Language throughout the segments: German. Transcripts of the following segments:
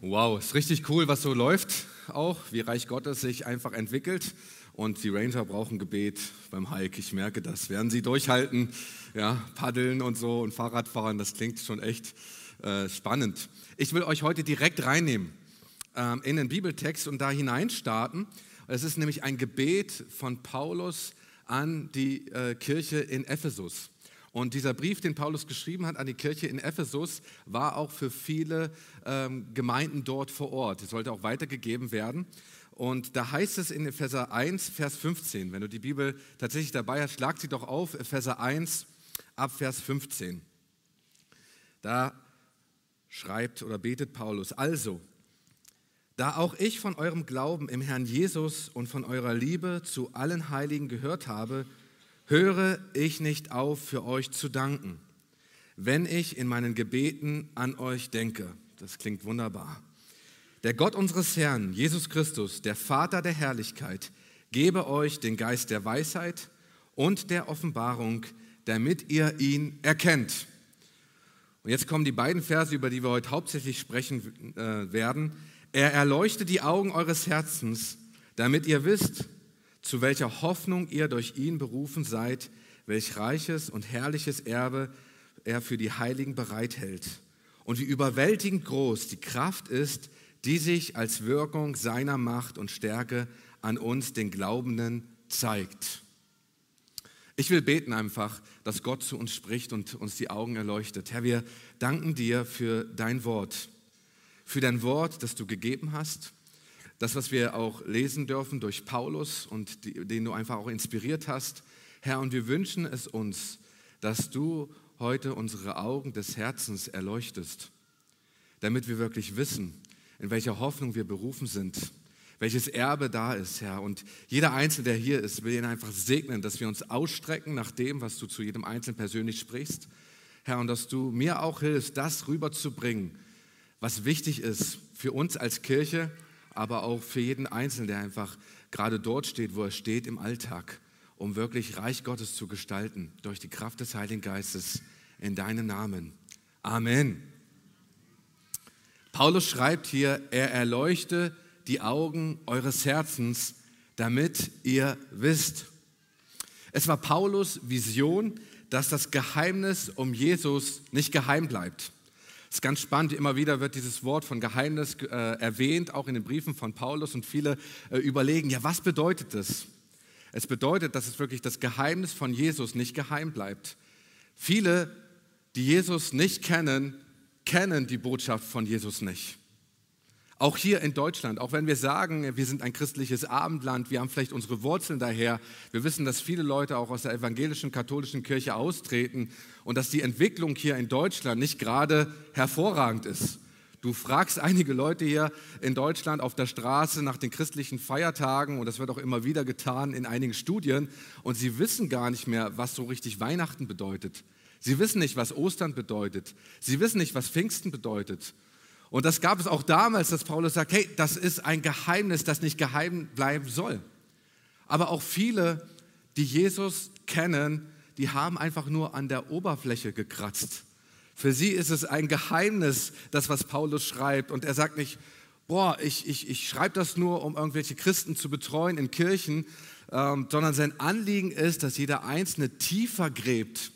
Wow, ist richtig cool, was so läuft auch, wie Reich Gottes sich einfach entwickelt. Und die Ranger brauchen Gebet beim Hike. Ich merke das. Werden sie durchhalten, ja, paddeln und so und Fahrradfahren, das klingt schon echt äh, spannend. Ich will euch heute direkt reinnehmen ähm, in den Bibeltext und da hineinstarten. Es ist nämlich ein Gebet von Paulus an die äh, Kirche in Ephesus. Und dieser Brief, den Paulus geschrieben hat an die Kirche in Ephesus, war auch für viele ähm, Gemeinden dort vor Ort. Es sollte auch weitergegeben werden. Und da heißt es in Epheser 1, Vers 15, wenn du die Bibel tatsächlich dabei hast, schlag sie doch auf, Epheser 1 ab Vers 15. Da schreibt oder betet Paulus, also, da auch ich von eurem Glauben im Herrn Jesus und von eurer Liebe zu allen Heiligen gehört habe, höre ich nicht auf, für euch zu danken, wenn ich in meinen Gebeten an euch denke. Das klingt wunderbar. Der Gott unseres Herrn, Jesus Christus, der Vater der Herrlichkeit, gebe euch den Geist der Weisheit und der Offenbarung, damit ihr ihn erkennt. Und jetzt kommen die beiden Verse, über die wir heute hauptsächlich sprechen äh, werden. Er erleuchte die Augen eures Herzens, damit ihr wisst, zu welcher Hoffnung ihr durch ihn berufen seid, welch reiches und herrliches Erbe er für die Heiligen bereithält und wie überwältigend groß die Kraft ist, die sich als Wirkung seiner Macht und Stärke an uns, den Glaubenden, zeigt. Ich will beten einfach, dass Gott zu uns spricht und uns die Augen erleuchtet. Herr, wir danken dir für dein Wort, für dein Wort, das du gegeben hast das, was wir auch lesen dürfen durch Paulus und die, den du einfach auch inspiriert hast. Herr, und wir wünschen es uns, dass du heute unsere Augen des Herzens erleuchtest, damit wir wirklich wissen, in welcher Hoffnung wir berufen sind, welches Erbe da ist, Herr. Und jeder Einzelne, der hier ist, will ihn einfach segnen, dass wir uns ausstrecken nach dem, was du zu jedem Einzelnen persönlich sprichst. Herr, und dass du mir auch hilfst, das rüberzubringen, was wichtig ist für uns als Kirche, aber auch für jeden Einzelnen, der einfach gerade dort steht, wo er steht im Alltag, um wirklich Reich Gottes zu gestalten, durch die Kraft des Heiligen Geistes in deinen Namen. Amen. Paulus schreibt hier, er erleuchte die Augen eures Herzens, damit ihr wisst. Es war Paulus Vision, dass das Geheimnis um Jesus nicht geheim bleibt. Es ist ganz spannend, immer wieder wird dieses Wort von Geheimnis äh, erwähnt, auch in den Briefen von Paulus und viele äh, überlegen, ja, was bedeutet das? Es bedeutet, dass es wirklich das Geheimnis von Jesus nicht geheim bleibt. Viele, die Jesus nicht kennen, kennen die Botschaft von Jesus nicht. Auch hier in Deutschland, auch wenn wir sagen, wir sind ein christliches Abendland, wir haben vielleicht unsere Wurzeln daher, wir wissen, dass viele Leute auch aus der evangelischen katholischen Kirche austreten und dass die Entwicklung hier in Deutschland nicht gerade hervorragend ist. Du fragst einige Leute hier in Deutschland auf der Straße nach den christlichen Feiertagen und das wird auch immer wieder getan in einigen Studien und sie wissen gar nicht mehr, was so richtig Weihnachten bedeutet. Sie wissen nicht, was Ostern bedeutet. Sie wissen nicht, was Pfingsten bedeutet. Und das gab es auch damals, dass Paulus sagt, hey, das ist ein Geheimnis, das nicht geheim bleiben soll. Aber auch viele, die Jesus kennen, die haben einfach nur an der Oberfläche gekratzt. Für sie ist es ein Geheimnis, das, was Paulus schreibt. Und er sagt nicht, boah, ich, ich, ich schreibe das nur, um irgendwelche Christen zu betreuen in Kirchen, ähm, sondern sein Anliegen ist, dass jeder Einzelne tiefer gräbt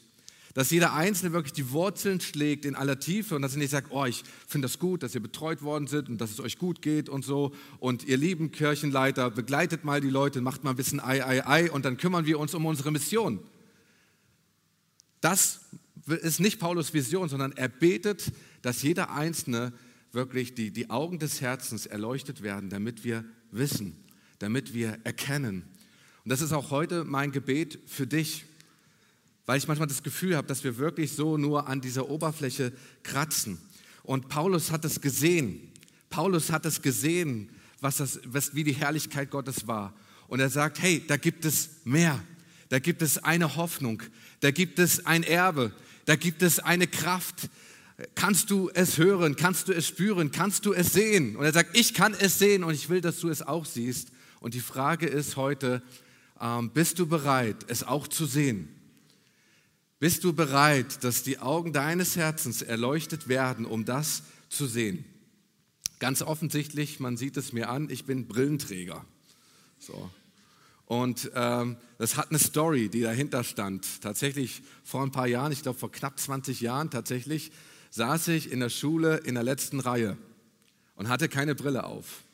dass jeder Einzelne wirklich die Wurzeln schlägt in aller Tiefe und dass er nicht sagt, oh, ich finde das gut, dass ihr betreut worden seid und dass es euch gut geht und so. Und ihr lieben Kirchenleiter, begleitet mal die Leute, macht mal ein bisschen Ei, Ei, Ei und dann kümmern wir uns um unsere Mission. Das ist nicht Paulus Vision, sondern er betet, dass jeder Einzelne wirklich die, die Augen des Herzens erleuchtet werden, damit wir wissen, damit wir erkennen. Und das ist auch heute mein Gebet für dich weil ich manchmal das Gefühl habe, dass wir wirklich so nur an dieser Oberfläche kratzen. Und Paulus hat es gesehen. Paulus hat es gesehen, was das, was, wie die Herrlichkeit Gottes war. Und er sagt, hey, da gibt es mehr. Da gibt es eine Hoffnung. Da gibt es ein Erbe. Da gibt es eine Kraft. Kannst du es hören? Kannst du es spüren? Kannst du es sehen? Und er sagt, ich kann es sehen und ich will, dass du es auch siehst. Und die Frage ist heute, ähm, bist du bereit, es auch zu sehen? Bist du bereit, dass die Augen deines Herzens erleuchtet werden, um das zu sehen? Ganz offensichtlich, man sieht es mir an, ich bin Brillenträger. So. Und ähm, das hat eine Story, die dahinter stand. Tatsächlich vor ein paar Jahren, ich glaube vor knapp 20 Jahren tatsächlich, saß ich in der Schule in der letzten Reihe und hatte keine Brille auf.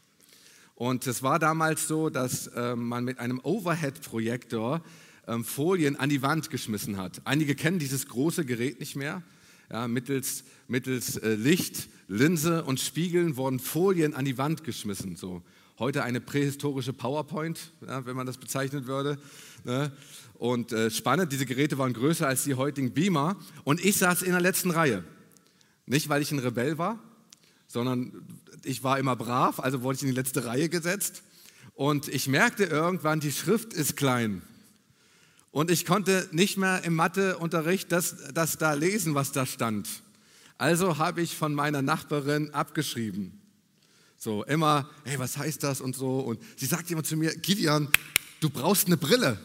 Und es war damals so, dass äh, man mit einem Overhead-Projektor äh, Folien an die Wand geschmissen hat. Einige kennen dieses große Gerät nicht mehr. Ja, mittels mittels äh, Licht, Linse und Spiegeln wurden Folien an die Wand geschmissen. So. Heute eine prähistorische PowerPoint, ja, wenn man das bezeichnen würde. Ne? Und äh, spannend, diese Geräte waren größer als die heutigen Beamer. Und ich saß in der letzten Reihe. Nicht, weil ich ein Rebell war, sondern ich war immer brav, also wurde ich in die letzte Reihe gesetzt. Und ich merkte irgendwann, die Schrift ist klein. Und ich konnte nicht mehr im Matheunterricht das, das da lesen, was da stand. Also habe ich von meiner Nachbarin abgeschrieben. So, immer, hey, was heißt das und so. Und sie sagt immer zu mir, Gideon, du brauchst eine Brille.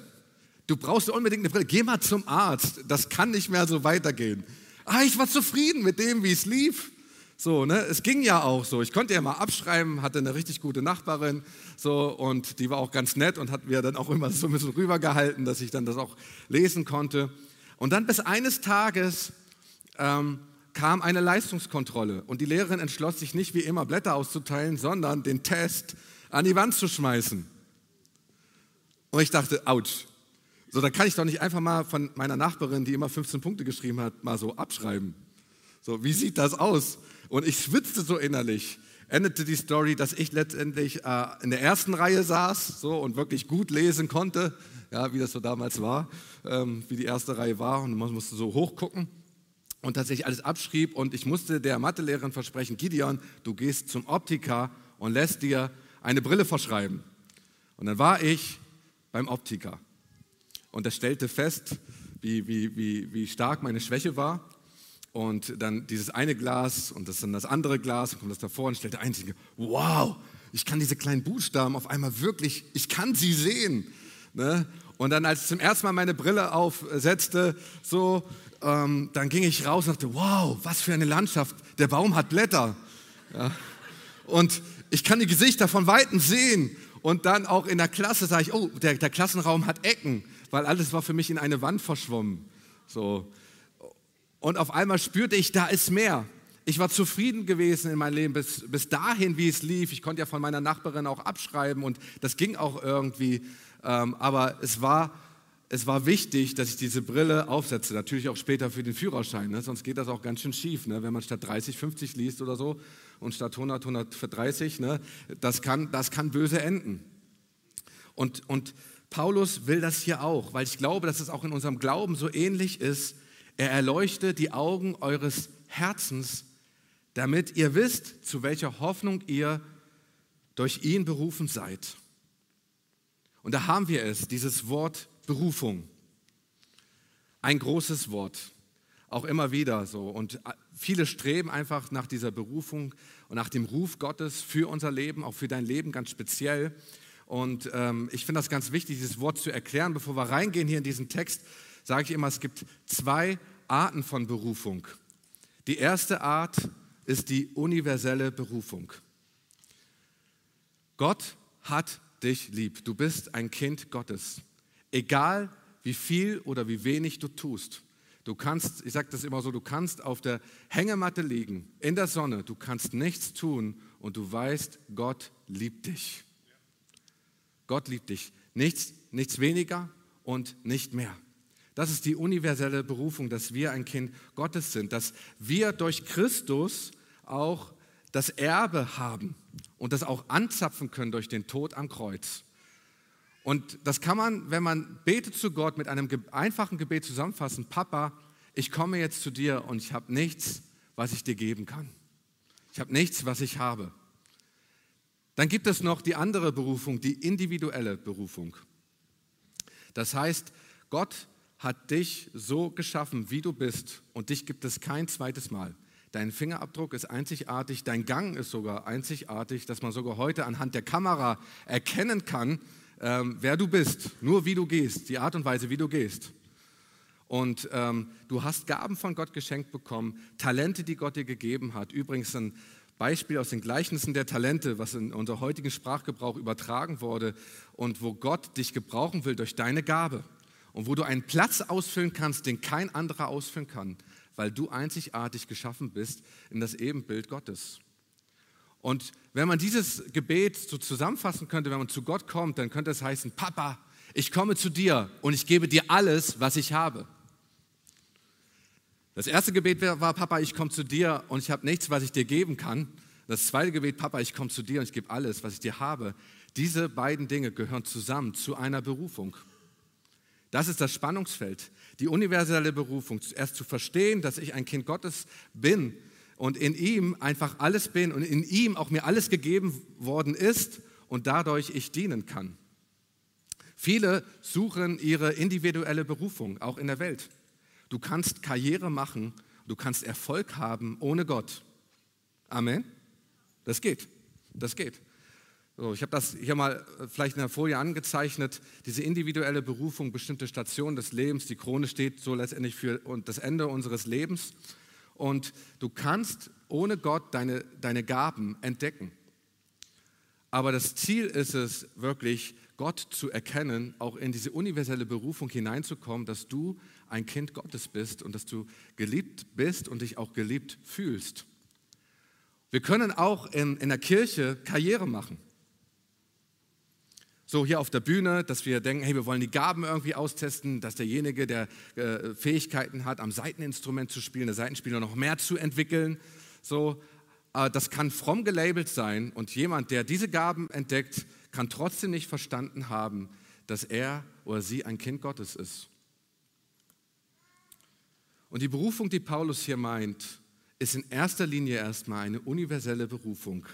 Du brauchst unbedingt eine Brille. Geh mal zum Arzt. Das kann nicht mehr so weitergehen. Ah, ich war zufrieden mit dem, wie es lief. So, ne, es ging ja auch so. Ich konnte ja mal abschreiben, hatte eine richtig gute Nachbarin, so, und die war auch ganz nett und hat mir dann auch immer so ein bisschen rübergehalten, dass ich dann das auch lesen konnte. Und dann bis eines Tages ähm, kam eine Leistungskontrolle und die Lehrerin entschloss sich nicht wie immer Blätter auszuteilen, sondern den Test an die Wand zu schmeißen. Und ich dachte, ouch. So, da kann ich doch nicht einfach mal von meiner Nachbarin, die immer 15 Punkte geschrieben hat, mal so abschreiben. So, wie sieht das aus? Und ich schwitzte so innerlich. Endete die Story, dass ich letztendlich äh, in der ersten Reihe saß so, und wirklich gut lesen konnte, ja, wie das so damals war, ähm, wie die erste Reihe war. Und man musste so hochgucken und tatsächlich alles abschrieb. Und ich musste der Mathelehrerin versprechen, Gideon, du gehst zum Optiker und lässt dir eine Brille verschreiben. Und dann war ich beim Optiker. Und er stellte fest, wie, wie, wie, wie stark meine Schwäche war. Und dann dieses eine Glas und das dann das andere Glas, und kommt das davor und stellte ein, wow, ich kann diese kleinen Buchstaben auf einmal wirklich, ich kann sie sehen. Ne? Und dann, als ich zum ersten Mal meine Brille aufsetzte, so, ähm, dann ging ich raus und dachte, wow, was für eine Landschaft, der Baum hat Blätter. Ja. Und ich kann die Gesichter von Weitem sehen. Und dann auch in der Klasse sage ich, oh, der, der Klassenraum hat Ecken, weil alles war für mich in eine Wand verschwommen. So. Und auf einmal spürte ich, da ist mehr. Ich war zufrieden gewesen in meinem Leben bis, bis dahin, wie es lief. Ich konnte ja von meiner Nachbarin auch abschreiben und das ging auch irgendwie. Ähm, aber es war es war wichtig, dass ich diese Brille aufsetze, natürlich auch später für den Führerschein, ne? sonst geht das auch ganz schön schief, ne? wenn man statt 30 50 liest oder so und statt 100 130, ne? das, kann, das kann böse enden. Und, und Paulus will das hier auch, weil ich glaube, dass es auch in unserem Glauben so ähnlich ist. Er erleuchtet die Augen eures Herzens, damit ihr wisst, zu welcher Hoffnung ihr durch ihn berufen seid. Und da haben wir es, dieses Wort Berufung. Ein großes Wort, auch immer wieder so. Und viele streben einfach nach dieser Berufung und nach dem Ruf Gottes für unser Leben, auch für dein Leben ganz speziell. Und ähm, ich finde das ganz wichtig, dieses Wort zu erklären. Bevor wir reingehen hier in diesen Text, sage ich immer, es gibt zwei Arten von Berufung. Die erste Art ist die universelle Berufung. Gott hat dich lieb. Du bist ein Kind Gottes. Egal wie viel oder wie wenig du tust. Du kannst, ich sage das immer so, du kannst auf der Hängematte liegen, in der Sonne, du kannst nichts tun und du weißt, Gott liebt dich. Gott liebt dich. Nichts, nichts weniger und nicht mehr. Das ist die universelle Berufung, dass wir ein Kind Gottes sind, dass wir durch Christus auch das Erbe haben und das auch anzapfen können durch den Tod am Kreuz. Und das kann man, wenn man betet zu Gott, mit einem einfachen Gebet zusammenfassen. Papa, ich komme jetzt zu dir und ich habe nichts, was ich dir geben kann. Ich habe nichts, was ich habe. Dann gibt es noch die andere Berufung, die individuelle Berufung. Das heißt, Gott hat dich so geschaffen, wie du bist und dich gibt es kein zweites Mal. Dein Fingerabdruck ist einzigartig, dein Gang ist sogar einzigartig, dass man sogar heute anhand der Kamera erkennen kann, ähm, wer du bist, nur wie du gehst, die Art und Weise, wie du gehst. Und ähm, du hast Gaben von Gott geschenkt bekommen, Talente, die Gott dir gegeben hat. Übrigens, ein Beispiel aus den Gleichnissen der Talente, was in unser heutigen Sprachgebrauch übertragen wurde und wo Gott dich gebrauchen will durch deine Gabe und wo du einen Platz ausfüllen kannst, den kein anderer ausfüllen kann, weil du einzigartig geschaffen bist in das Ebenbild Gottes. Und wenn man dieses Gebet so zusammenfassen könnte, wenn man zu Gott kommt, dann könnte es heißen, Papa, ich komme zu dir und ich gebe dir alles, was ich habe. Das erste Gebet war, Papa, ich komme zu dir und ich habe nichts, was ich dir geben kann. Das zweite Gebet, Papa, ich komme zu dir und ich gebe alles, was ich dir habe. Diese beiden Dinge gehören zusammen zu einer Berufung. Das ist das Spannungsfeld, die universelle Berufung. Erst zu verstehen, dass ich ein Kind Gottes bin und in ihm einfach alles bin und in ihm auch mir alles gegeben worden ist und dadurch ich dienen kann. Viele suchen ihre individuelle Berufung, auch in der Welt. Du kannst Karriere machen, du kannst Erfolg haben ohne Gott. Amen. Das geht. Das geht. So, ich habe das hier mal äh, vielleicht in der Folie angezeichnet, diese individuelle Berufung, bestimmte Stationen des Lebens. Die Krone steht so letztendlich für das Ende unseres Lebens. Und du kannst ohne Gott deine, deine Gaben entdecken. Aber das Ziel ist es wirklich, Gott zu erkennen, auch in diese universelle Berufung hineinzukommen, dass du ein Kind Gottes bist und dass du geliebt bist und dich auch geliebt fühlst. Wir können auch in, in der Kirche Karriere machen. So hier auf der Bühne, dass wir denken, hey, wir wollen die Gaben irgendwie austesten, dass derjenige, der äh, Fähigkeiten hat, am Seiteninstrument zu spielen, der Seitenspieler noch mehr zu entwickeln. So, äh, das kann fromm gelabelt sein und jemand, der diese Gaben entdeckt, kann trotzdem nicht verstanden haben, dass er oder sie ein Kind Gottes ist. Und die Berufung, die Paulus hier meint, ist in erster Linie erstmal eine universelle Berufung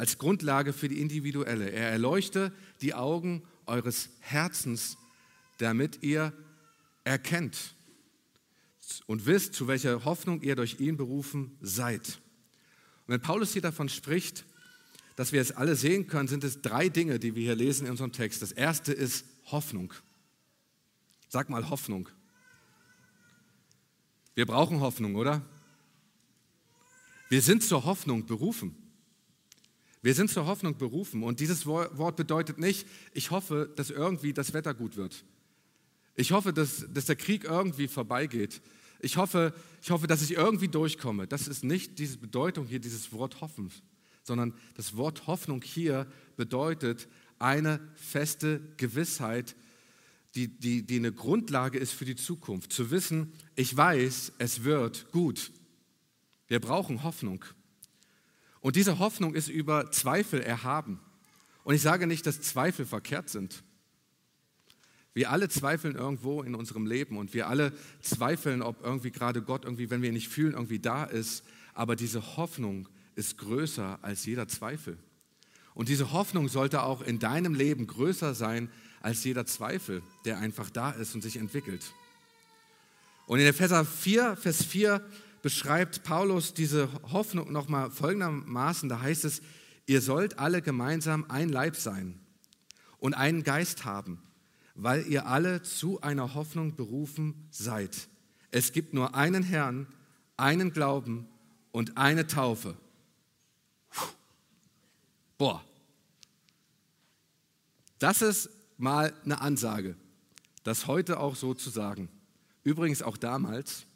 als Grundlage für die individuelle. Er erleuchte die Augen eures Herzens, damit ihr erkennt und wisst, zu welcher Hoffnung ihr durch ihn berufen seid. Und wenn Paulus hier davon spricht, dass wir es alle sehen können, sind es drei Dinge, die wir hier lesen in unserem Text. Das erste ist Hoffnung. Sag mal Hoffnung. Wir brauchen Hoffnung, oder? Wir sind zur Hoffnung berufen. Wir sind zur Hoffnung berufen. Und dieses Wort bedeutet nicht, ich hoffe, dass irgendwie das Wetter gut wird. Ich hoffe, dass, dass der Krieg irgendwie vorbeigeht. Ich hoffe, ich hoffe, dass ich irgendwie durchkomme. Das ist nicht diese Bedeutung hier, dieses Wort Hoffen, sondern das Wort Hoffnung hier bedeutet eine feste Gewissheit, die, die, die eine Grundlage ist für die Zukunft. Zu wissen, ich weiß, es wird gut. Wir brauchen Hoffnung. Und diese Hoffnung ist über Zweifel erhaben. Und ich sage nicht, dass Zweifel verkehrt sind. Wir alle zweifeln irgendwo in unserem Leben und wir alle zweifeln, ob irgendwie gerade Gott irgendwie, wenn wir ihn nicht fühlen, irgendwie da ist. Aber diese Hoffnung ist größer als jeder Zweifel. Und diese Hoffnung sollte auch in deinem Leben größer sein als jeder Zweifel, der einfach da ist und sich entwickelt. Und in Epheser 4, Vers 4 beschreibt Paulus diese Hoffnung nochmal folgendermaßen. Da heißt es, ihr sollt alle gemeinsam ein Leib sein und einen Geist haben, weil ihr alle zu einer Hoffnung berufen seid. Es gibt nur einen Herrn, einen Glauben und eine Taufe. Boah, das ist mal eine Ansage, das heute auch so zu sagen. Übrigens auch damals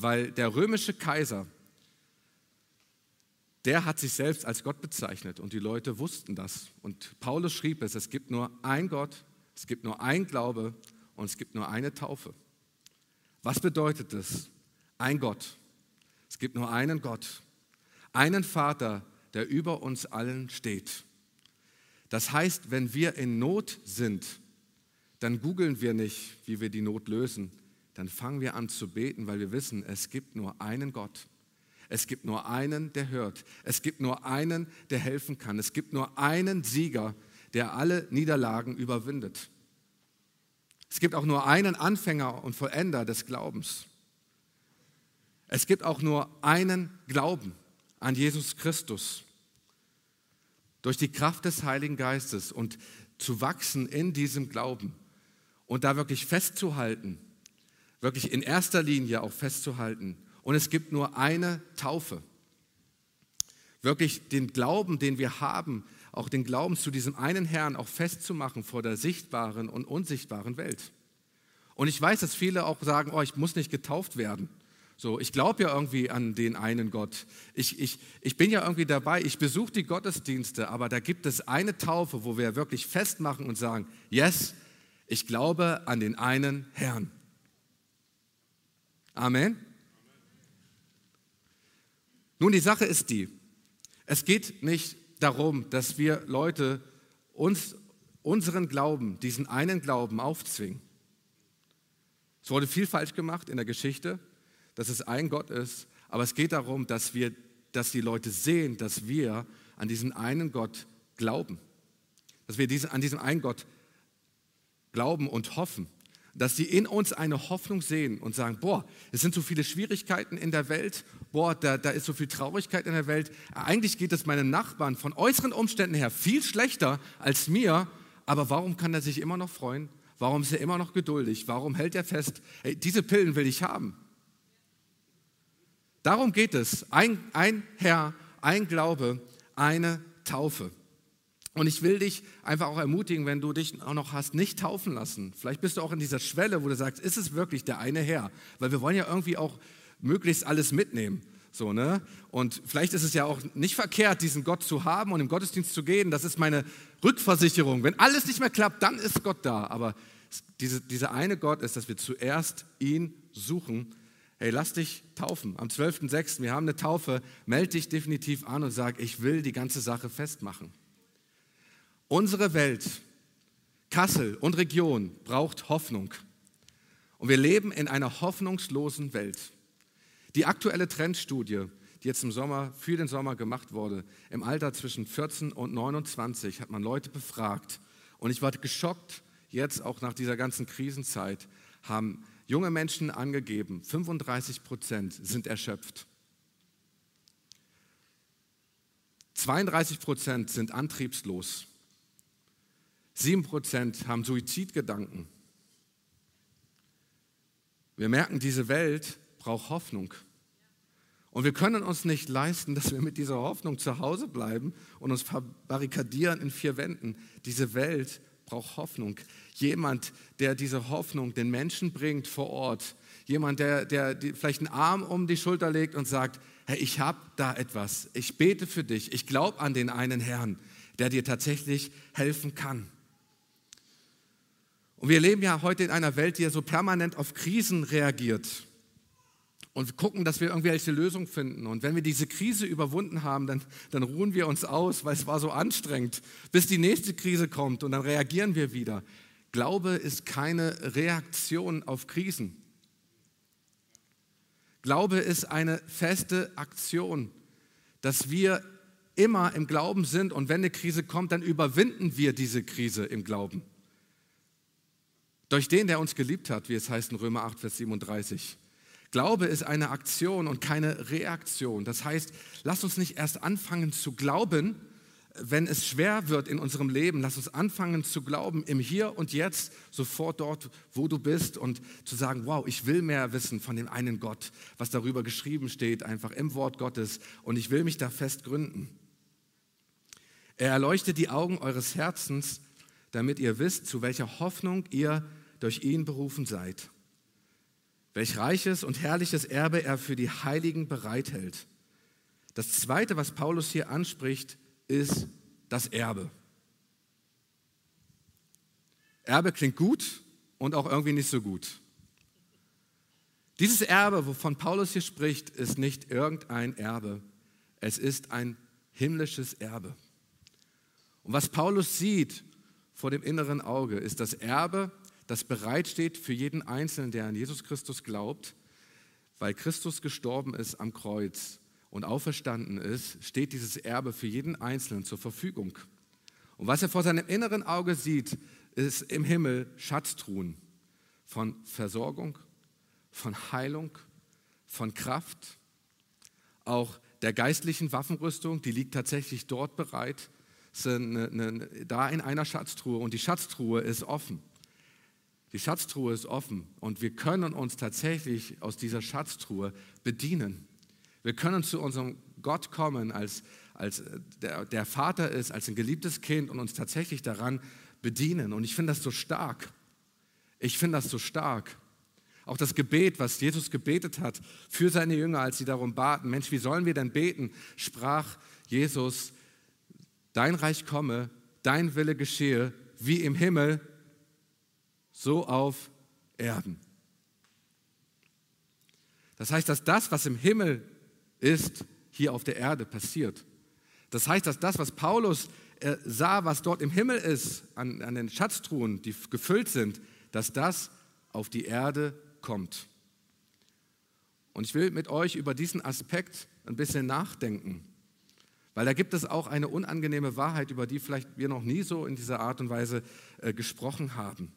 weil der römische Kaiser, der hat sich selbst als Gott bezeichnet und die Leute wussten das. Und Paulus schrieb es, es gibt nur ein Gott, es gibt nur ein Glaube und es gibt nur eine Taufe. Was bedeutet das? Ein Gott. Es gibt nur einen Gott, einen Vater, der über uns allen steht. Das heißt, wenn wir in Not sind, dann googeln wir nicht, wie wir die Not lösen, dann fangen wir an zu beten, weil wir wissen, es gibt nur einen Gott. Es gibt nur einen, der hört. Es gibt nur einen, der helfen kann. Es gibt nur einen Sieger, der alle Niederlagen überwindet. Es gibt auch nur einen Anfänger und Vollender des Glaubens. Es gibt auch nur einen Glauben an Jesus Christus. Durch die Kraft des Heiligen Geistes und zu wachsen in diesem Glauben und da wirklich festzuhalten wirklich in erster Linie auch festzuhalten. Und es gibt nur eine Taufe. Wirklich den Glauben, den wir haben, auch den Glauben zu diesem einen Herrn auch festzumachen vor der sichtbaren und unsichtbaren Welt. Und ich weiß, dass viele auch sagen, oh, ich muss nicht getauft werden. So, ich glaube ja irgendwie an den einen Gott. Ich, ich, ich bin ja irgendwie dabei, ich besuche die Gottesdienste, aber da gibt es eine Taufe, wo wir wirklich festmachen und sagen, yes, ich glaube an den einen Herrn. Amen. Nun, die Sache ist die, es geht nicht darum, dass wir Leute uns unseren Glauben, diesen einen Glauben aufzwingen. Es wurde viel falsch gemacht in der Geschichte dass es ein Gott ist, aber es geht darum, dass, wir, dass die Leute sehen, dass wir an diesen einen Gott glauben. Dass wir diese, an diesen einen Gott glauben und hoffen. Dass sie in uns eine Hoffnung sehen und sagen, boah, es sind so viele Schwierigkeiten in der Welt, boah, da, da ist so viel Traurigkeit in der Welt. Eigentlich geht es meinen Nachbarn von äußeren Umständen her viel schlechter als mir, aber warum kann er sich immer noch freuen? Warum ist er immer noch geduldig? Warum hält er fest, hey, diese Pillen will ich haben? Darum geht es. Ein, ein Herr, ein Glaube, eine Taufe. Und ich will dich einfach auch ermutigen, wenn du dich auch noch hast, nicht taufen lassen. Vielleicht bist du auch in dieser Schwelle, wo du sagst, ist es wirklich der eine Herr? Weil wir wollen ja irgendwie auch möglichst alles mitnehmen. So, ne? Und vielleicht ist es ja auch nicht verkehrt, diesen Gott zu haben und im Gottesdienst zu gehen. Das ist meine Rückversicherung. Wenn alles nicht mehr klappt, dann ist Gott da. Aber diese, dieser eine Gott ist, dass wir zuerst ihn suchen hey, lass dich taufen. Am 12.06., wir haben eine Taufe, melde dich definitiv an und sag, ich will die ganze Sache festmachen. Unsere Welt, Kassel und Region braucht Hoffnung. Und wir leben in einer hoffnungslosen Welt. Die aktuelle Trendstudie, die jetzt im Sommer, für den Sommer gemacht wurde, im Alter zwischen 14 und 29, hat man Leute befragt. Und ich war geschockt, jetzt auch nach dieser ganzen Krisenzeit, haben junge Menschen angegeben, 35 Prozent sind erschöpft. 32 Prozent sind antriebslos. 7 Prozent haben Suizidgedanken. Wir merken, diese Welt braucht Hoffnung. Und wir können uns nicht leisten, dass wir mit dieser Hoffnung zu Hause bleiben und uns verbarrikadieren in vier Wänden. Diese Welt braucht Hoffnung. Jemand, der diese Hoffnung den Menschen bringt vor Ort. Jemand, der, der vielleicht einen Arm um die Schulter legt und sagt, hey, ich habe da etwas. Ich bete für dich. Ich glaube an den einen Herrn, der dir tatsächlich helfen kann. Und wir leben ja heute in einer Welt, die ja so permanent auf Krisen reagiert und gucken, dass wir irgendwelche Lösungen finden. Und wenn wir diese Krise überwunden haben, dann, dann ruhen wir uns aus, weil es war so anstrengend, bis die nächste Krise kommt und dann reagieren wir wieder. Glaube ist keine Reaktion auf Krisen. Glaube ist eine feste Aktion, dass wir immer im Glauben sind und wenn eine Krise kommt, dann überwinden wir diese Krise im Glauben. Durch den, der uns geliebt hat, wie es heißt in Römer 8, Vers 37. Glaube ist eine Aktion und keine Reaktion. Das heißt, lass uns nicht erst anfangen zu glauben, wenn es schwer wird in unserem Leben. Lass uns anfangen zu glauben im Hier und Jetzt, sofort dort, wo du bist und zu sagen, wow, ich will mehr wissen von dem einen Gott, was darüber geschrieben steht, einfach im Wort Gottes und ich will mich da fest gründen. Er erleuchtet die Augen eures Herzens, damit ihr wisst, zu welcher Hoffnung ihr durch ihn berufen seid welch reiches und herrliches Erbe er für die Heiligen bereithält. Das Zweite, was Paulus hier anspricht, ist das Erbe. Erbe klingt gut und auch irgendwie nicht so gut. Dieses Erbe, wovon Paulus hier spricht, ist nicht irgendein Erbe. Es ist ein himmlisches Erbe. Und was Paulus sieht vor dem inneren Auge, ist das Erbe, das bereitsteht für jeden Einzelnen, der an Jesus Christus glaubt, weil Christus gestorben ist am Kreuz und auferstanden ist, steht dieses Erbe für jeden Einzelnen zur Verfügung. Und was er vor seinem inneren Auge sieht, ist im Himmel Schatztruhen von Versorgung, von Heilung, von Kraft, auch der geistlichen Waffenrüstung, die liegt tatsächlich dort bereit, eine, eine, da in einer Schatztruhe und die Schatztruhe ist offen. Die Schatztruhe ist offen und wir können uns tatsächlich aus dieser Schatztruhe bedienen. Wir können zu unserem Gott kommen als, als der, der Vater ist, als ein geliebtes Kind und uns tatsächlich daran bedienen. Und ich finde das so stark. Ich finde das so stark. Auch das Gebet, was Jesus gebetet hat für seine Jünger, als sie darum baten, Mensch, wie sollen wir denn beten, sprach Jesus, dein Reich komme, dein Wille geschehe, wie im Himmel, so auf Erden. Das heißt, dass das, was im Himmel ist, hier auf der Erde passiert. Das heißt, dass das, was Paulus äh, sah, was dort im Himmel ist, an, an den Schatztruhen, die gefüllt sind, dass das auf die Erde kommt. Und ich will mit euch über diesen Aspekt ein bisschen nachdenken, weil da gibt es auch eine unangenehme Wahrheit, über die vielleicht wir noch nie so in dieser Art und Weise äh, gesprochen haben.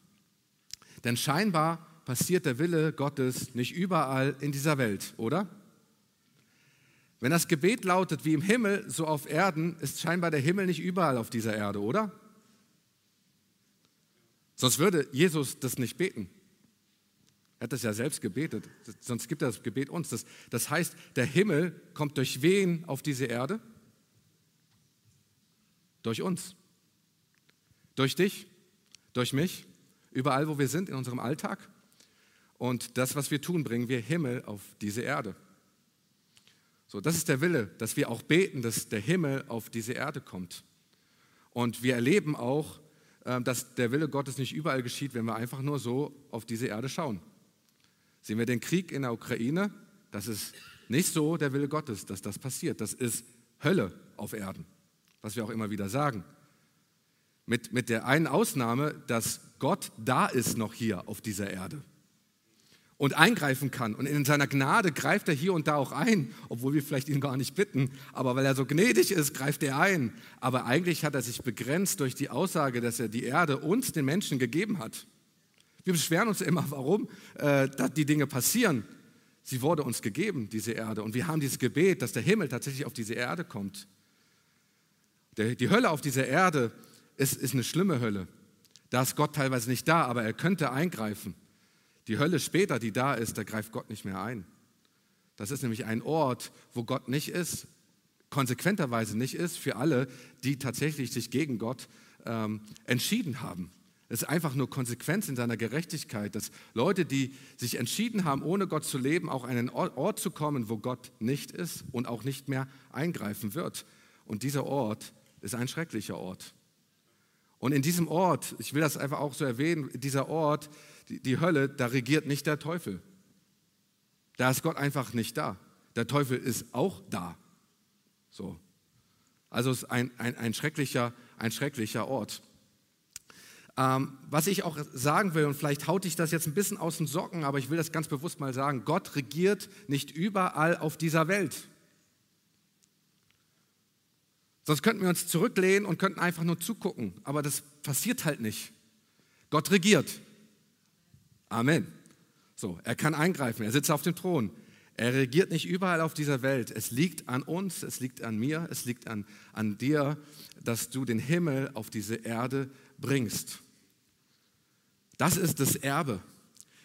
Denn scheinbar passiert der Wille Gottes nicht überall in dieser Welt, oder? Wenn das Gebet lautet wie im Himmel, so auf Erden, ist scheinbar der Himmel nicht überall auf dieser Erde, oder? Sonst würde Jesus das nicht beten. Er hat das ja selbst gebetet, sonst gibt er das Gebet uns. Das, das heißt, der Himmel kommt durch wen auf diese Erde? Durch uns. Durch dich, durch mich, überall, wo wir sind in unserem Alltag. Und das, was wir tun, bringen wir Himmel auf diese Erde. So, das ist der Wille, dass wir auch beten, dass der Himmel auf diese Erde kommt. Und wir erleben auch, ähm, dass der Wille Gottes nicht überall geschieht, wenn wir einfach nur so auf diese Erde schauen. Sehen wir den Krieg in der Ukraine, das ist nicht so der Wille Gottes, dass das passiert. Das ist Hölle auf Erden, was wir auch immer wieder sagen. Mit, mit der einen Ausnahme, dass Gott da ist noch hier auf dieser Erde und eingreifen kann. Und in seiner Gnade greift er hier und da auch ein, obwohl wir vielleicht ihn gar nicht bitten. Aber weil er so gnädig ist, greift er ein. Aber eigentlich hat er sich begrenzt durch die Aussage, dass er die Erde uns, den Menschen, gegeben hat. Wir beschweren uns immer, warum äh, die Dinge passieren. Sie wurde uns gegeben, diese Erde. Und wir haben dieses Gebet, dass der Himmel tatsächlich auf diese Erde kommt. Der, die Hölle auf dieser Erde ist, ist eine schlimme Hölle. Da ist Gott teilweise nicht da, aber er könnte eingreifen. Die Hölle später, die da ist, da greift Gott nicht mehr ein. Das ist nämlich ein Ort, wo Gott nicht ist, konsequenterweise nicht ist für alle, die tatsächlich sich gegen Gott ähm, entschieden haben. Es ist einfach nur Konsequenz in seiner Gerechtigkeit, dass Leute, die sich entschieden haben, ohne Gott zu leben, auch an einen Ort zu kommen, wo Gott nicht ist und auch nicht mehr eingreifen wird. Und dieser Ort ist ein schrecklicher Ort. Und in diesem Ort, ich will das einfach auch so erwähnen, dieser Ort die, die Hölle, da regiert nicht der Teufel. Da ist Gott einfach nicht da. Der Teufel ist auch da. So. Also es ist ein, ein, ein, schrecklicher, ein schrecklicher Ort. Ähm, was ich auch sagen will, und vielleicht haut dich das jetzt ein bisschen aus den Socken, aber ich will das ganz bewusst mal sagen, Gott regiert nicht überall auf dieser Welt. Sonst könnten wir uns zurücklehnen und könnten einfach nur zugucken, aber das passiert halt nicht. Gott regiert. Amen. So, er kann eingreifen, er sitzt auf dem Thron. Er regiert nicht überall auf dieser Welt. Es liegt an uns, es liegt an mir, es liegt an, an dir, dass du den Himmel auf diese Erde bringst. Das ist das Erbe.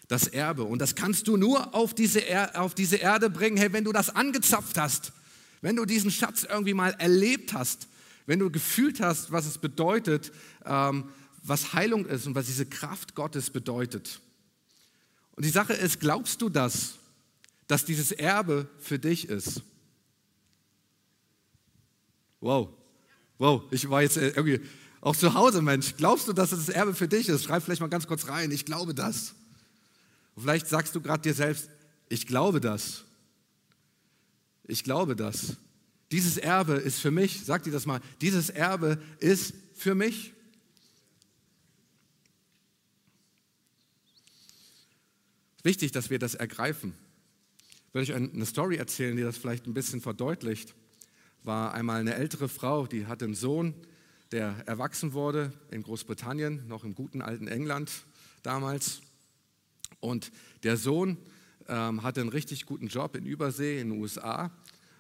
Das Erbe. Und das kannst du nur auf diese, er auf diese Erde bringen, hey, wenn du das angezapft hast, wenn du diesen Schatz irgendwie mal erlebt hast, wenn du gefühlt hast, was es bedeutet, ähm, was Heilung ist und was diese Kraft Gottes bedeutet. Und die Sache ist, glaubst du das, dass dieses Erbe für dich ist? Wow, wow, ich war jetzt äh, irgendwie auch zu Hause, Mensch. Glaubst du, dass das Erbe für dich ist? Schreib vielleicht mal ganz kurz rein, ich glaube das. Und vielleicht sagst du gerade dir selbst, ich glaube das. Ich glaube das. Dieses Erbe ist für mich, sag dir das mal, dieses Erbe ist für mich. wichtig, dass wir das ergreifen. Ich will euch eine Story erzählen, die das vielleicht ein bisschen verdeutlicht. War einmal eine ältere Frau, die hatte einen Sohn, der erwachsen wurde in Großbritannien, noch im guten alten England damals. Und der Sohn ähm, hatte einen richtig guten Job in Übersee in den USA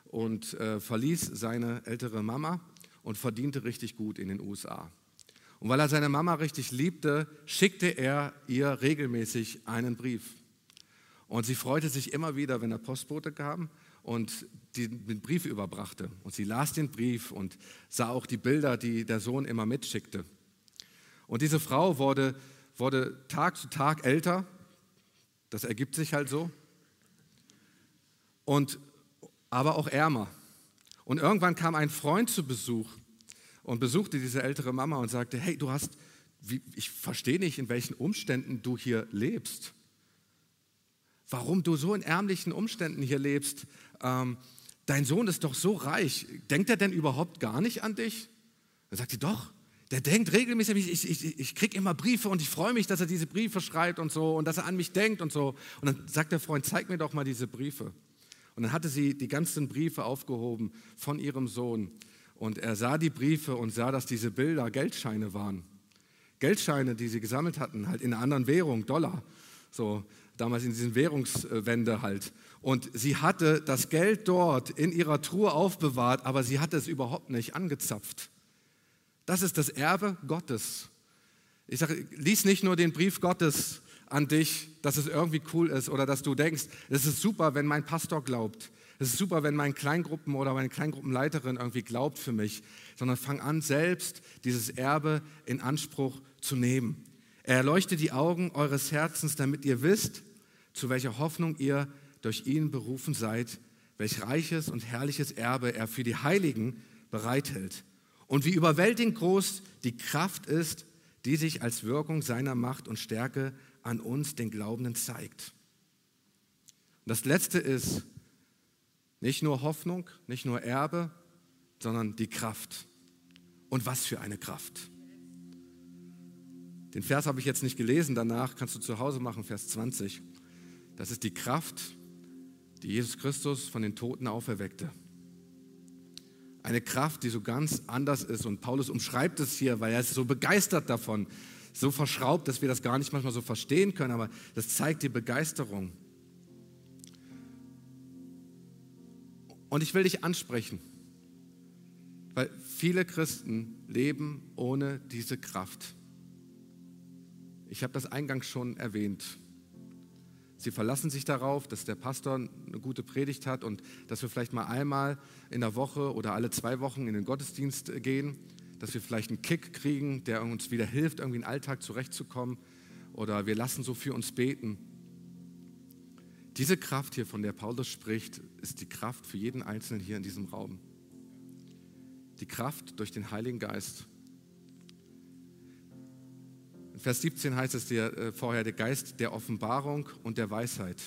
und äh, verließ seine ältere Mama und verdiente richtig gut in den USA. Und weil er seine Mama richtig liebte, schickte er ihr regelmäßig einen Brief. Und sie freute sich immer wieder, wenn der Postbote kam und den Brief überbrachte. Und sie las den Brief und sah auch die Bilder, die der Sohn immer mitschickte. Und diese Frau wurde, wurde Tag zu Tag älter. Das ergibt sich halt so. Und, aber auch ärmer. Und irgendwann kam ein Freund zu Besuch und besuchte diese ältere Mama und sagte, hey, du hast, ich verstehe nicht, in welchen Umständen du hier lebst. Warum du so in ärmlichen Umständen hier lebst. Ähm, dein Sohn ist doch so reich. Denkt er denn überhaupt gar nicht an dich? Dann sagt sie, doch, der denkt regelmäßig, ich, ich, ich kriege immer Briefe und ich freue mich, dass er diese Briefe schreibt und so und dass er an mich denkt und so. Und dann sagt der Freund, zeig mir doch mal diese Briefe. Und dann hatte sie die ganzen Briefe aufgehoben von ihrem Sohn. Und er sah die Briefe und sah, dass diese Bilder Geldscheine waren. Geldscheine, die sie gesammelt hatten, halt in einer anderen Währung, Dollar. So, damals in diesen Währungswände halt. Und sie hatte das Geld dort in ihrer Truhe aufbewahrt, aber sie hatte es überhaupt nicht angezapft. Das ist das Erbe Gottes. Ich sage, lies nicht nur den Brief Gottes an dich, dass es irgendwie cool ist oder dass du denkst, es ist super, wenn mein Pastor glaubt. Es ist super, wenn mein Kleingruppen oder meine Kleingruppenleiterin irgendwie glaubt für mich, sondern fang an, selbst dieses Erbe in Anspruch zu nehmen. Er erleuchtet die Augen eures Herzens, damit ihr wisst, zu welcher Hoffnung ihr durch ihn berufen seid, welch reiches und herrliches Erbe er für die Heiligen bereithält und wie überwältigend groß die Kraft ist, die sich als Wirkung seiner Macht und Stärke an uns, den Glaubenden, zeigt. Und das Letzte ist nicht nur Hoffnung, nicht nur Erbe, sondern die Kraft. Und was für eine Kraft. Den Vers habe ich jetzt nicht gelesen, danach kannst du zu Hause machen, Vers 20. Das ist die Kraft, die Jesus Christus von den Toten auferweckte. Eine Kraft, die so ganz anders ist. Und Paulus umschreibt es hier, weil er ist so begeistert davon, so verschraubt, dass wir das gar nicht manchmal so verstehen können, aber das zeigt die Begeisterung. Und ich will dich ansprechen, weil viele Christen leben ohne diese Kraft. Ich habe das eingangs schon erwähnt. Sie verlassen sich darauf, dass der Pastor eine gute Predigt hat und dass wir vielleicht mal einmal in der Woche oder alle zwei Wochen in den Gottesdienst gehen, dass wir vielleicht einen Kick kriegen, der uns wieder hilft, irgendwie in den Alltag zurechtzukommen oder wir lassen so für uns beten. Diese Kraft hier, von der Paulus spricht, ist die Kraft für jeden Einzelnen hier in diesem Raum. Die Kraft durch den Heiligen Geist. Vers 17 heißt es dir äh, vorher der Geist der Offenbarung und der Weisheit.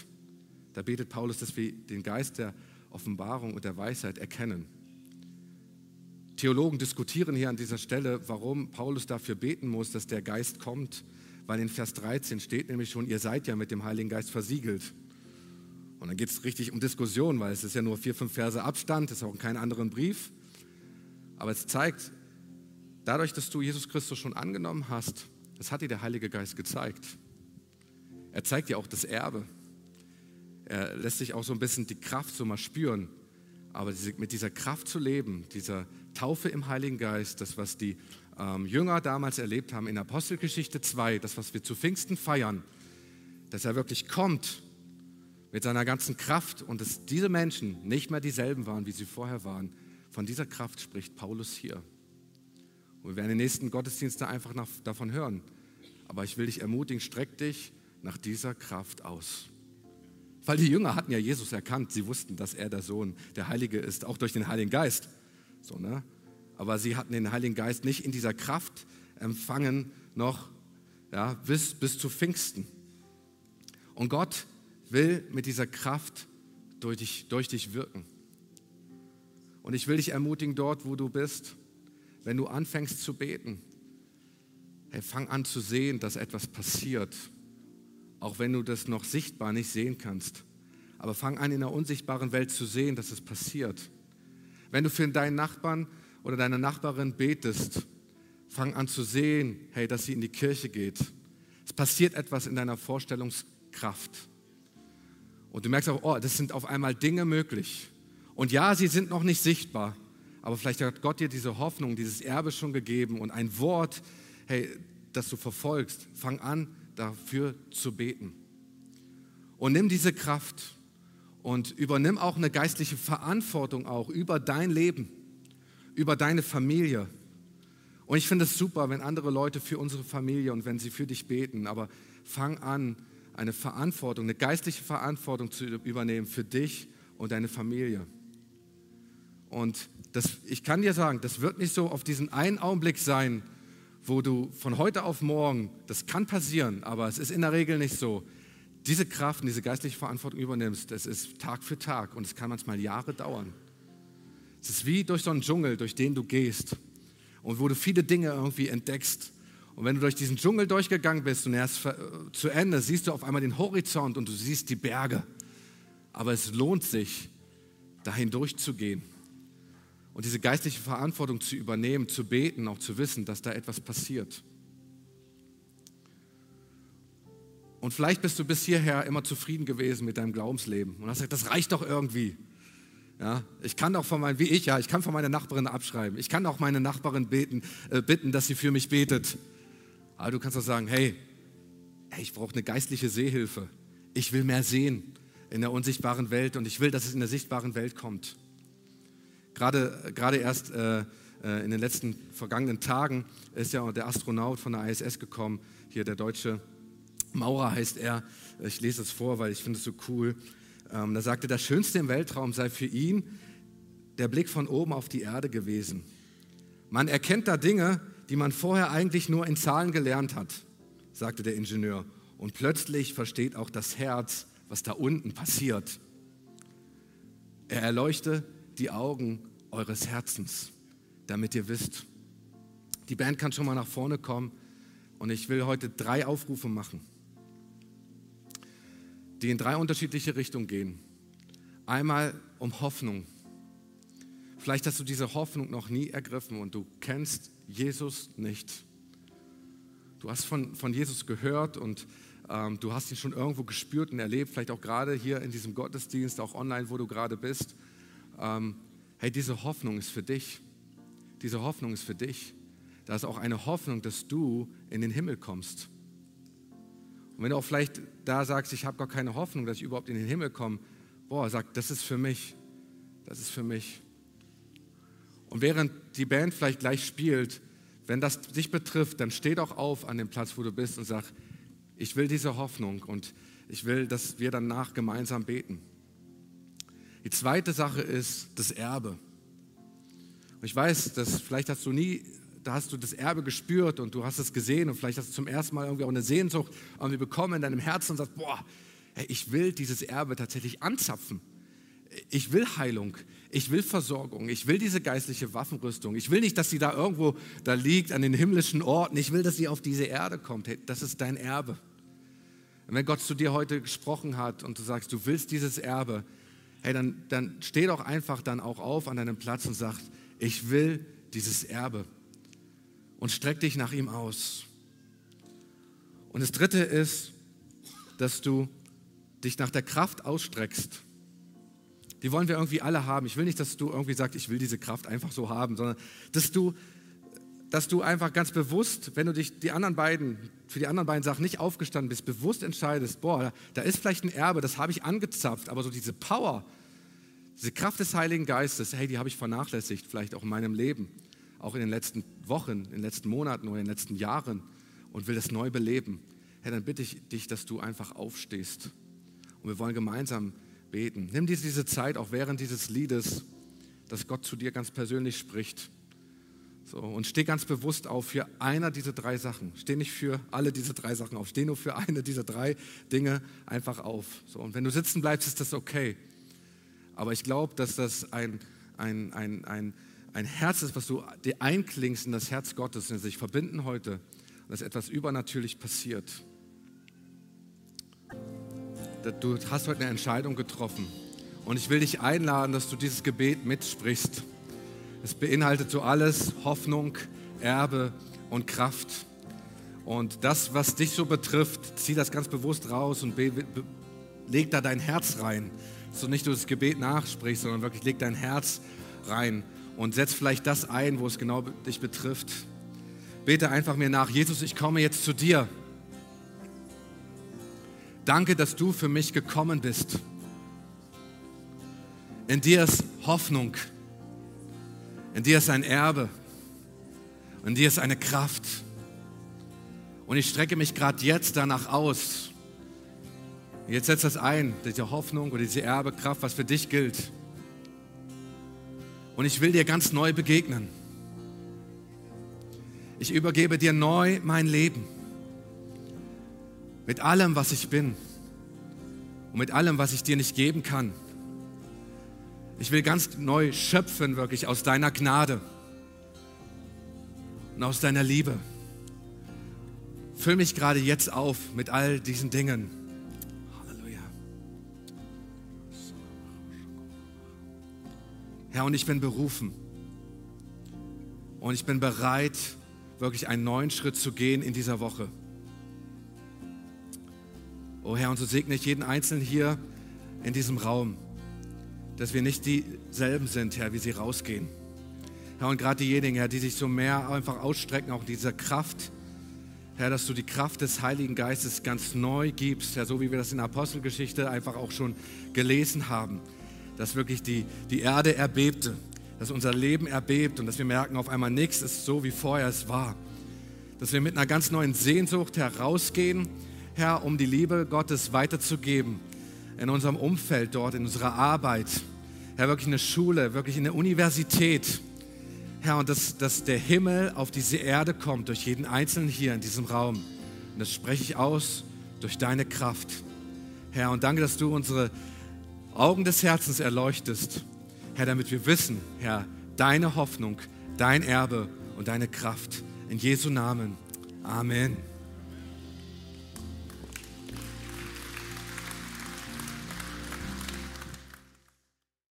Da betet Paulus, dass wir den Geist der Offenbarung und der Weisheit erkennen. Theologen diskutieren hier an dieser Stelle, warum Paulus dafür beten muss, dass der Geist kommt, weil in Vers 13 steht nämlich schon, ihr seid ja mit dem Heiligen Geist versiegelt. Und dann geht es richtig um Diskussion, weil es ist ja nur vier, fünf Verse Abstand, es ist auch in keinem anderen Brief. Aber es zeigt, dadurch, dass du Jesus Christus schon angenommen hast, das hat dir der Heilige Geist gezeigt. Er zeigt dir auch das Erbe. Er lässt sich auch so ein bisschen die Kraft so mal spüren. Aber mit dieser Kraft zu leben, dieser Taufe im Heiligen Geist, das, was die ähm, Jünger damals erlebt haben in Apostelgeschichte 2, das, was wir zu Pfingsten feiern, dass er wirklich kommt mit seiner ganzen Kraft und dass diese Menschen nicht mehr dieselben waren, wie sie vorher waren. Von dieser Kraft spricht Paulus hier. Und wir werden den nächsten Gottesdiensten einfach nach, davon hören. Aber ich will dich ermutigen, streck dich nach dieser Kraft aus. Weil die Jünger hatten ja Jesus erkannt. Sie wussten, dass er der Sohn, der Heilige ist, auch durch den Heiligen Geist. So, ne? Aber sie hatten den Heiligen Geist nicht in dieser Kraft empfangen, noch ja, bis, bis zu Pfingsten. Und Gott will mit dieser Kraft durch dich, durch dich wirken. Und ich will dich ermutigen, dort, wo du bist, wenn du anfängst zu beten, hey, fang an zu sehen, dass etwas passiert, auch wenn du das noch sichtbar nicht sehen kannst. Aber fang an, in der unsichtbaren Welt zu sehen, dass es passiert. Wenn du für deinen Nachbarn oder deine Nachbarin betest, fang an zu sehen, hey, dass sie in die Kirche geht. Es passiert etwas in deiner Vorstellungskraft. Und du merkst auch, oh, das sind auf einmal Dinge möglich. Und ja, sie sind noch nicht sichtbar, aber vielleicht hat Gott dir diese Hoffnung, dieses Erbe schon gegeben und ein Wort, hey, das du verfolgst. Fang an, dafür zu beten. Und nimm diese Kraft und übernimm auch eine geistliche Verantwortung auch über dein Leben, über deine Familie. Und ich finde es super, wenn andere Leute für unsere Familie und wenn sie für dich beten, aber fang an, eine Verantwortung, eine geistliche Verantwortung zu übernehmen für dich und deine Familie. Und das, ich kann dir sagen, das wird nicht so auf diesen einen Augenblick sein, wo du von heute auf morgen, das kann passieren, aber es ist in der Regel nicht so, diese Kraft und diese geistliche Verantwortung übernimmst, das ist Tag für Tag und es kann manchmal Jahre dauern. Es ist wie durch so einen Dschungel, durch den du gehst und wo du viele Dinge irgendwie entdeckst. Und wenn du durch diesen Dschungel durchgegangen bist und erst zu Ende, siehst du auf einmal den Horizont und du siehst die Berge. Aber es lohnt sich, dahin durchzugehen und diese geistliche Verantwortung zu übernehmen, zu beten, auch zu wissen, dass da etwas passiert. Und vielleicht bist du bis hierher immer zufrieden gewesen mit deinem Glaubensleben und hast gesagt, das reicht doch irgendwie. Ja, ich kann auch von meinen, wie ich ja, ich kann von meiner Nachbarin abschreiben. Ich kann auch meine Nachbarin beten, äh, bitten, dass sie für mich betet. Aber du kannst auch sagen, hey, hey ich brauche eine geistliche Sehhilfe. Ich will mehr sehen in der unsichtbaren Welt und ich will, dass es in der sichtbaren Welt kommt. Gerade, gerade erst äh, äh in den letzten vergangenen Tagen ist ja der Astronaut von der ISS gekommen, hier der deutsche Maurer heißt er. Ich lese es vor, weil ich finde es so cool. Ähm, da sagte, das Schönste im Weltraum sei für ihn der Blick von oben auf die Erde gewesen. Man erkennt da Dinge, die man vorher eigentlich nur in Zahlen gelernt hat, sagte der Ingenieur. Und plötzlich versteht auch das Herz, was da unten passiert. Er erleuchte die Augen eures Herzens, damit ihr wisst. Die Band kann schon mal nach vorne kommen und ich will heute drei Aufrufe machen die in drei unterschiedliche Richtungen gehen. Einmal um Hoffnung. Vielleicht hast du diese Hoffnung noch nie ergriffen und du kennst Jesus nicht. Du hast von, von Jesus gehört und ähm, du hast ihn schon irgendwo gespürt und erlebt, vielleicht auch gerade hier in diesem Gottesdienst, auch online, wo du gerade bist. Ähm, hey, diese Hoffnung ist für dich. Diese Hoffnung ist für dich. Da ist auch eine Hoffnung, dass du in den Himmel kommst. Und wenn du auch vielleicht da sagst, ich habe gar keine Hoffnung, dass ich überhaupt in den Himmel komme, boah, sag, das ist für mich. Das ist für mich. Und während die Band vielleicht gleich spielt, wenn das dich betrifft, dann steh doch auf an dem Platz, wo du bist und sag, ich will diese Hoffnung und ich will, dass wir danach gemeinsam beten. Die zweite Sache ist das Erbe. Und ich weiß, dass vielleicht hast du nie da hast du das Erbe gespürt und du hast es gesehen und vielleicht hast du zum ersten Mal irgendwie auch eine Sehnsucht irgendwie bekommen in deinem Herzen und sagst, boah, ich will dieses Erbe tatsächlich anzapfen. Ich will Heilung, ich will Versorgung, ich will diese geistliche Waffenrüstung. Ich will nicht, dass sie da irgendwo da liegt an den himmlischen Orten. Ich will, dass sie auf diese Erde kommt. Hey, das ist dein Erbe. Und wenn Gott zu dir heute gesprochen hat und du sagst, du willst dieses Erbe, hey, dann, dann steh doch einfach dann auch auf an deinem Platz und sag, ich will dieses Erbe und streck dich nach ihm aus. Und das Dritte ist, dass du dich nach der Kraft ausstreckst. Die wollen wir irgendwie alle haben. Ich will nicht, dass du irgendwie sagst, ich will diese Kraft einfach so haben, sondern dass du, dass du einfach ganz bewusst, wenn du dich die anderen beiden, für die anderen beiden Sachen nicht aufgestanden bist, bewusst entscheidest, boah, da ist vielleicht ein Erbe, das habe ich angezapft, aber so diese Power, diese Kraft des Heiligen Geistes, hey, die habe ich vernachlässigt, vielleicht auch in meinem Leben auch in den letzten Wochen, in den letzten Monaten oder in den letzten Jahren und will das neu beleben, Herr, dann bitte ich dich, dass du einfach aufstehst. Und wir wollen gemeinsam beten. Nimm diese, diese Zeit auch während dieses Liedes, dass Gott zu dir ganz persönlich spricht. So, und steh ganz bewusst auf für einer dieser drei Sachen. Steh nicht für alle diese drei Sachen auf. Steh nur für eine dieser drei Dinge einfach auf. So, und wenn du sitzen bleibst, ist das okay. Aber ich glaube, dass das ein, ein, ein, ein ein Herz ist, was du dir einklingst in das Herz Gottes, und sich verbinden heute dass etwas übernatürlich passiert. Du hast heute eine Entscheidung getroffen und ich will dich einladen, dass du dieses Gebet mitsprichst. Es beinhaltet so alles, Hoffnung, Erbe und Kraft. Und das, was dich so betrifft, zieh das ganz bewusst raus und leg da dein Herz rein. So nicht du das Gebet nachsprichst, sondern wirklich leg dein Herz rein und setz vielleicht das ein, wo es genau dich betrifft. Bete einfach mir nach, Jesus, ich komme jetzt zu dir. Danke, dass du für mich gekommen bist. In dir ist Hoffnung. In dir ist ein Erbe. In dir ist eine Kraft. Und ich strecke mich gerade jetzt danach aus. Jetzt setzt das ein, diese Hoffnung oder diese Erbekraft, was für dich gilt. Und ich will dir ganz neu begegnen. Ich übergebe dir neu mein Leben. Mit allem, was ich bin. Und mit allem, was ich dir nicht geben kann. Ich will ganz neu schöpfen, wirklich aus deiner Gnade und aus deiner Liebe. Füll mich gerade jetzt auf mit all diesen Dingen. Halleluja. Herr, und ich bin berufen. Und ich bin bereit, wirklich einen neuen Schritt zu gehen in dieser Woche. Oh Herr, und so segne ich jeden Einzelnen hier in diesem Raum, dass wir nicht dieselben sind, Herr, wie sie rausgehen. Herr, und gerade diejenigen, Herr, die sich so mehr einfach ausstrecken, auch diese Kraft, Herr, dass du die Kraft des Heiligen Geistes ganz neu gibst, Herr, so wie wir das in der Apostelgeschichte einfach auch schon gelesen haben, dass wirklich die, die Erde erbebte, dass unser Leben erbebt und dass wir merken, auf einmal nichts ist so, wie vorher es war. Dass wir mit einer ganz neuen Sehnsucht herausgehen, Herr, um die Liebe Gottes weiterzugeben in unserem Umfeld dort, in unserer Arbeit. Herr, wirklich eine Schule, wirklich eine Universität. Herr, und dass, dass der Himmel auf diese Erde kommt, durch jeden Einzelnen hier in diesem Raum. Und das spreche ich aus durch deine Kraft. Herr, und danke, dass du unsere Augen des Herzens erleuchtest Herr, damit wir wissen, Herr, deine Hoffnung, dein Erbe und deine Kraft. In Jesu Namen. Amen.